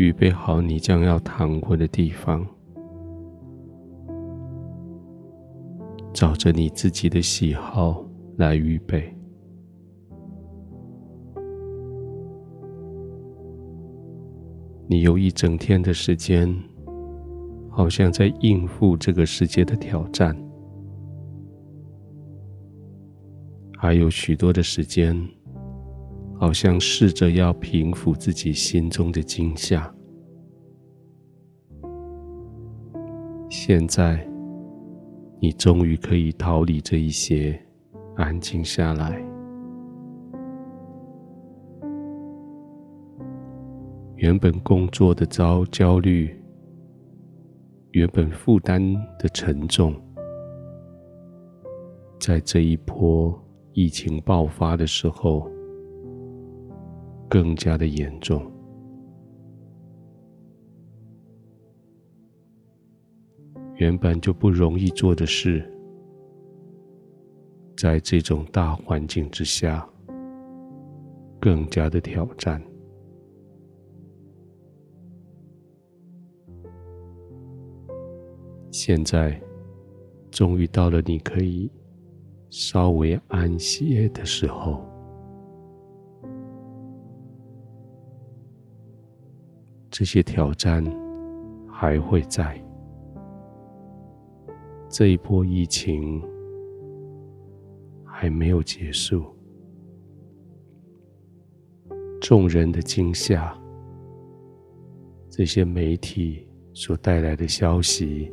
预备好你将要躺过的地方，照着你自己的喜好来预备。你有一整天的时间，好像在应付这个世界的挑战，还有许多的时间。好像试着要平复自己心中的惊吓。现在，你终于可以逃离这一些，安静下来。原本工作的焦焦虑，原本负担的沉重，在这一波疫情爆发的时候，更加的严重。原本就不容易做的事，在这种大环境之下，更加的挑战。现在，终于到了你可以稍微安歇的时候。这些挑战还会在，这一波疫情还没有结束，众人的惊吓，这些媒体所带来的消息，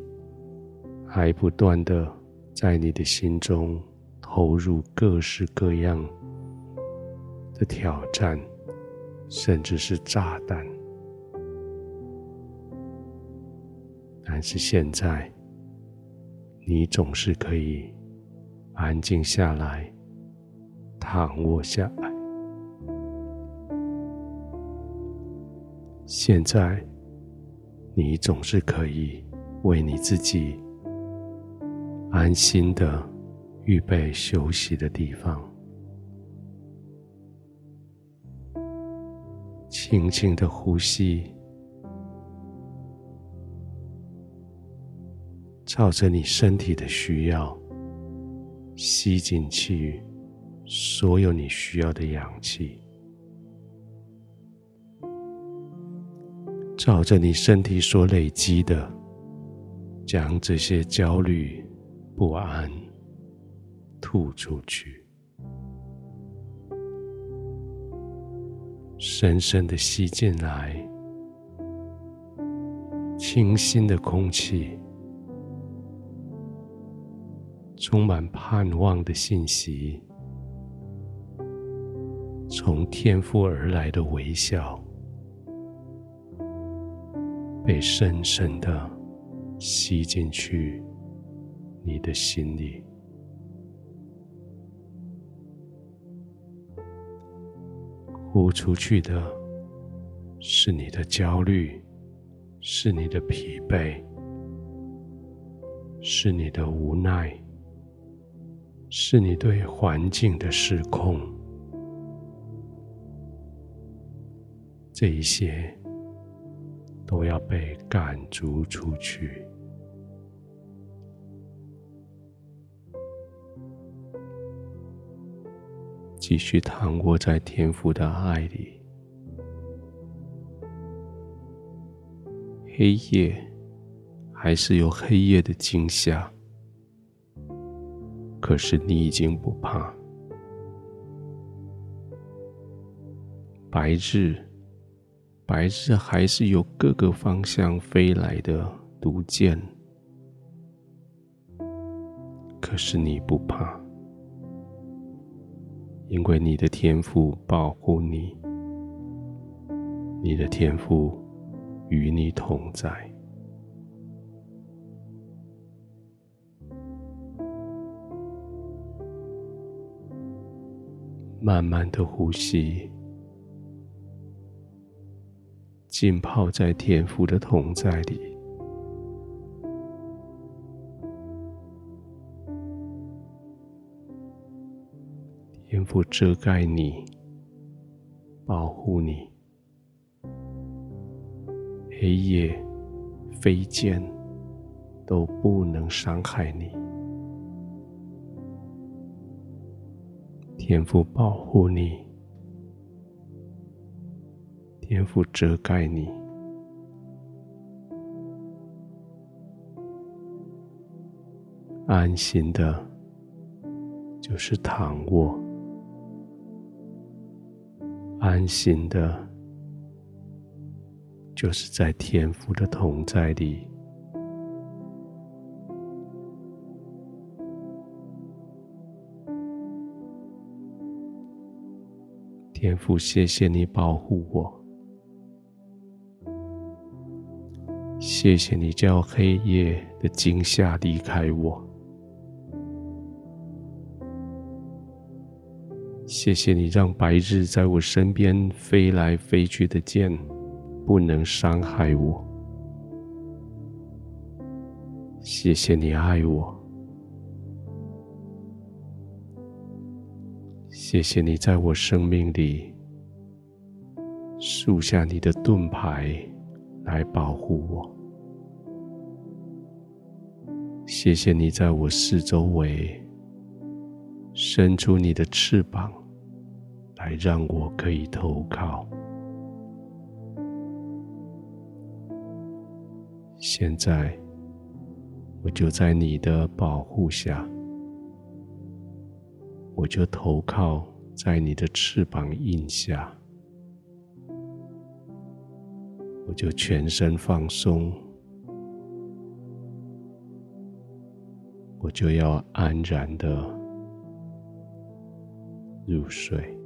还不断的在你的心中投入各式各样的挑战，甚至是炸弹。但是现在，你总是可以安静下来，躺卧下来。现在，你总是可以为你自己安心的预备休息的地方，轻轻的呼吸。照着你身体的需要，吸进去所有你需要的氧气；照着你身体所累积的，将这些焦虑、不安吐出去。深深的吸进来，清新的空气。充满盼望的信息，从天父而来的微笑，被深深的吸进去你的心里。呼出去的是你的焦虑，是你的疲惫，是你的无奈。是你对环境的失控，这一些都要被赶逐出去。继续躺卧在天父的爱里，黑夜还是有黑夜的惊吓。可是你已经不怕，白日，白日还是有各个方向飞来的毒箭，可是你不怕，因为你的天赋保护你，你的天赋与你同在。慢慢的呼吸，浸泡在天父的同在里。天父遮盖你，保护你，黑夜、飞剑都不能伤害你。天父保护你，天父遮盖你，安心的，就是躺卧，安心的。就是在天父的同在里，天父，谢谢你保护我，谢谢你叫黑夜的惊吓离开我，谢谢你让白日在我身边飞来飞去的箭。不能伤害我。谢谢你爱我，谢谢你在我生命里竖下你的盾牌来保护我。谢谢你在我四周围伸出你的翅膀来让我可以投靠。现在，我就在你的保护下，我就投靠在你的翅膀印下，我就全身放松，我就要安然的入睡。